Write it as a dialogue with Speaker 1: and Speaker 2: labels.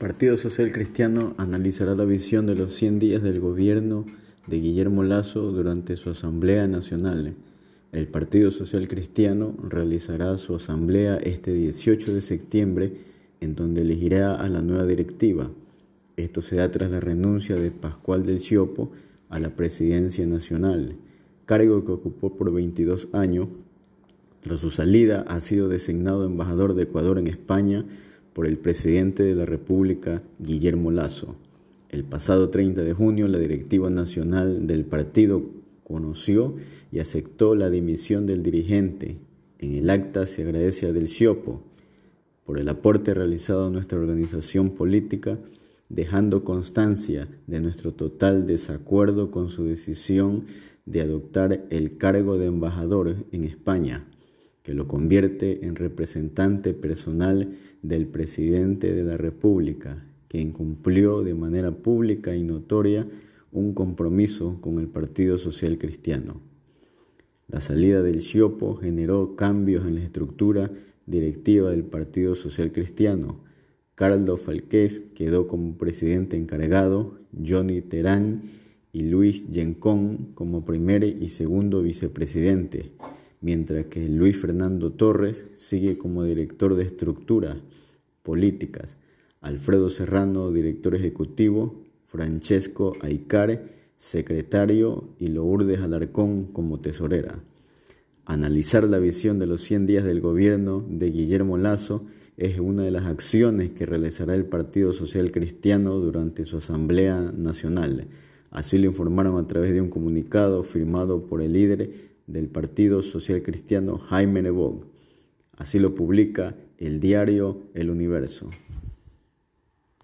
Speaker 1: Partido Social Cristiano analizará la visión de los 100 días del gobierno de Guillermo Lazo durante su Asamblea Nacional. El Partido Social Cristiano realizará su asamblea este 18 de septiembre en donde elegirá a la nueva directiva. Esto se da tras la renuncia de Pascual del Ciopo a la presidencia nacional, cargo que ocupó por 22 años. Tras su salida ha sido designado embajador de Ecuador en España por el presidente de la República, Guillermo Lazo. El pasado 30 de junio, la directiva nacional del partido conoció y aceptó la dimisión del dirigente. En el acta se agradece a Del Ciopo por el aporte realizado a nuestra organización política, dejando constancia de nuestro total desacuerdo con su decisión de adoptar el cargo de embajador en España que lo convierte en representante personal del presidente de la República, que incumplió de manera pública y notoria un compromiso con el Partido Social Cristiano. La salida del Ciopo generó cambios en la estructura directiva del Partido Social Cristiano. Carlos Falqués quedó como presidente encargado, Johnny Terán y Luis Yencón como primer y segundo vicepresidente mientras que Luis Fernando Torres sigue como director de estructuras políticas, Alfredo Serrano, director ejecutivo, Francesco Aicare, secretario y Lourdes Alarcón como tesorera. Analizar la visión de los 100 días del gobierno de Guillermo Lazo es una de las acciones que realizará el Partido Social Cristiano durante su Asamblea Nacional. Así lo informaron a través de un comunicado firmado por el líder del Partido Social Cristiano Jaime Nebog. Así lo publica el diario El Universo.